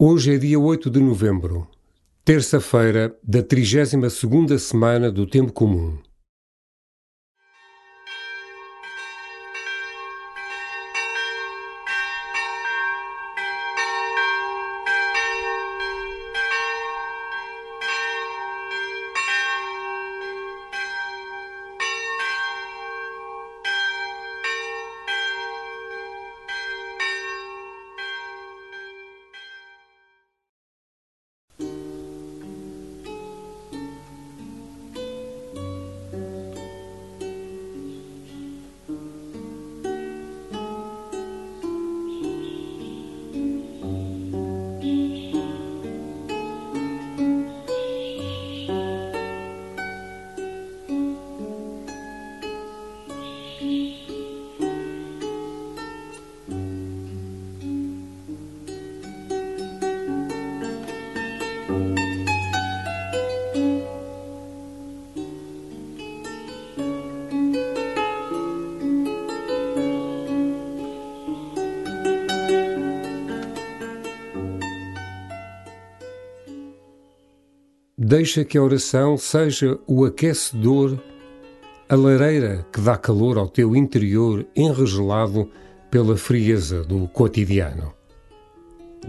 Hoje é dia 8 de novembro, terça-feira da 32ª semana do Tempo Comum. Deixa que a oração seja o aquecedor, a lareira que dá calor ao teu interior enregelado pela frieza do cotidiano.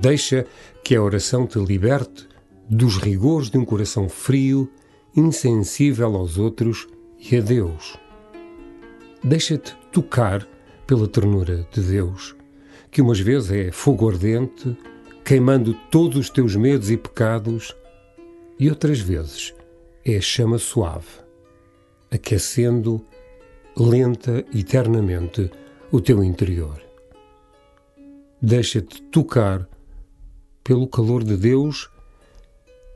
Deixa que a oração te liberte dos rigores de um coração frio, insensível aos outros e a Deus. Deixa-te tocar pela ternura de Deus, que umas vezes é fogo ardente, queimando todos os teus medos e pecados e outras vezes é chama suave, aquecendo lenta e eternamente o teu interior. Deixa-te tocar pelo calor de Deus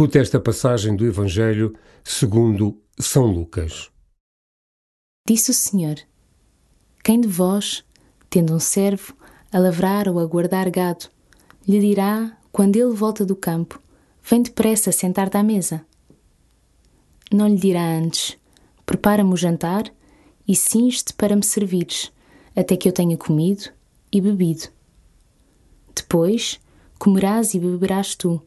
Escute esta passagem do Evangelho segundo São Lucas. Disse o Senhor: Quem de vós, tendo um servo a lavrar ou a guardar gado, lhe dirá, quando ele volta do campo, vem depressa sentar-te à mesa? Não lhe dirá antes: Prepara-me o jantar e cinge-te para me servires, até que eu tenha comido e bebido. Depois comerás e beberás tu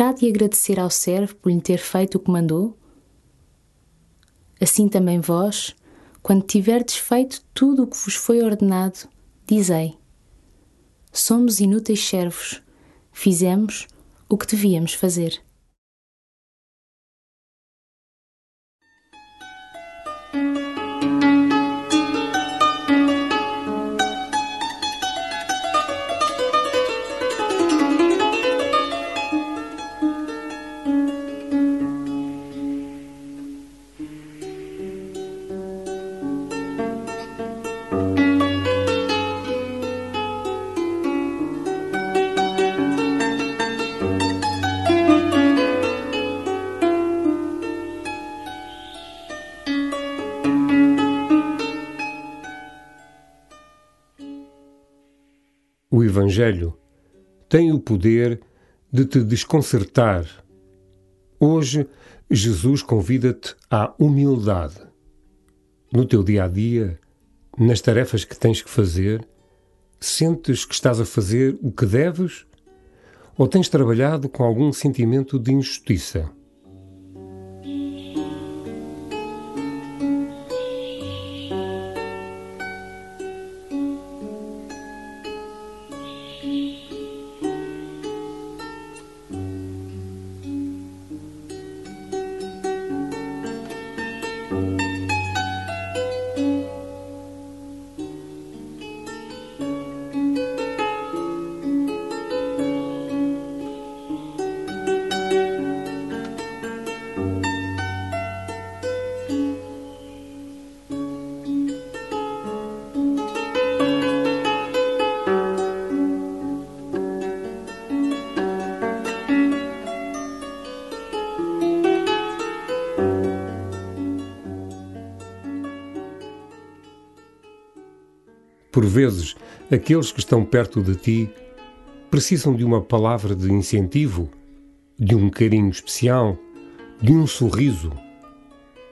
terá de agradecer ao servo por lhe ter feito o que mandou? Assim também vós, quando tiverdes feito tudo o que vos foi ordenado, dizei: Somos inúteis servos, fizemos o que devíamos fazer. Evangelho tem o poder de te desconcertar. Hoje, Jesus convida-te à humildade. No teu dia a dia, nas tarefas que tens que fazer, sentes que estás a fazer o que deves ou tens trabalhado com algum sentimento de injustiça? Por vezes, aqueles que estão perto de ti precisam de uma palavra de incentivo, de um carinho especial, de um sorriso.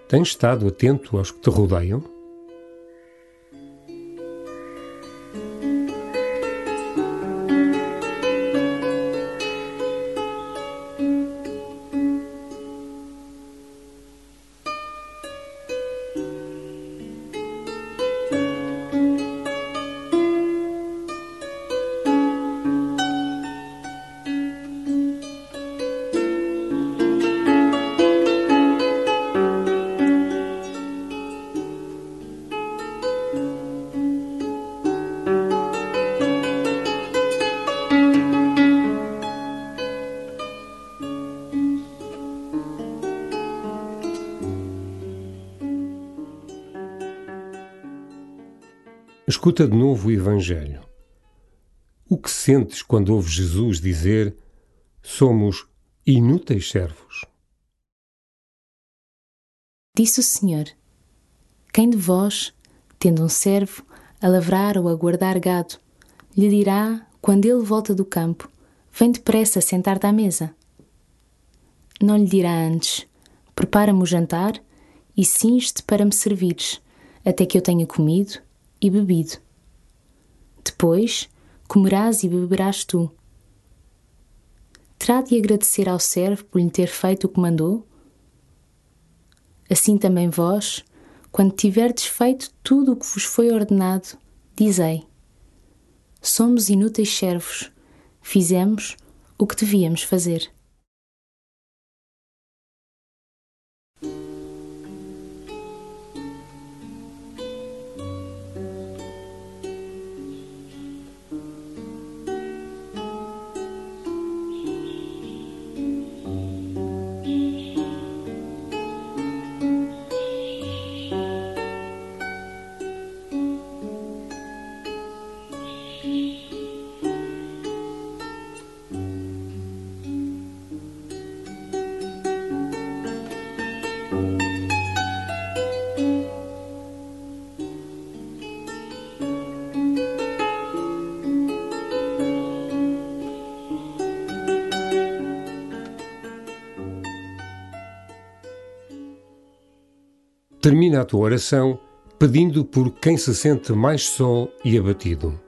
Tens estado atento aos que te rodeiam? Escuta de novo o Evangelho. O que sentes quando ouves Jesus dizer: Somos inúteis servos? Disse o Senhor: Quem de vós, tendo um servo a lavrar ou a guardar gado, lhe dirá, quando ele volta do campo: Vem depressa sentar-te à mesa? Não lhe dirá antes: Prepara-me o jantar e cinge-te para me servires, até que eu tenha comido e bebido. Depois comerás e beberás tu. Terá de agradecer ao servo por lhe ter feito o que mandou? Assim também vós, quando tiverdes feito tudo o que vos foi ordenado, dizei: Somos inúteis servos, fizemos o que devíamos fazer. Termina a tua oração pedindo por quem se sente mais só e abatido.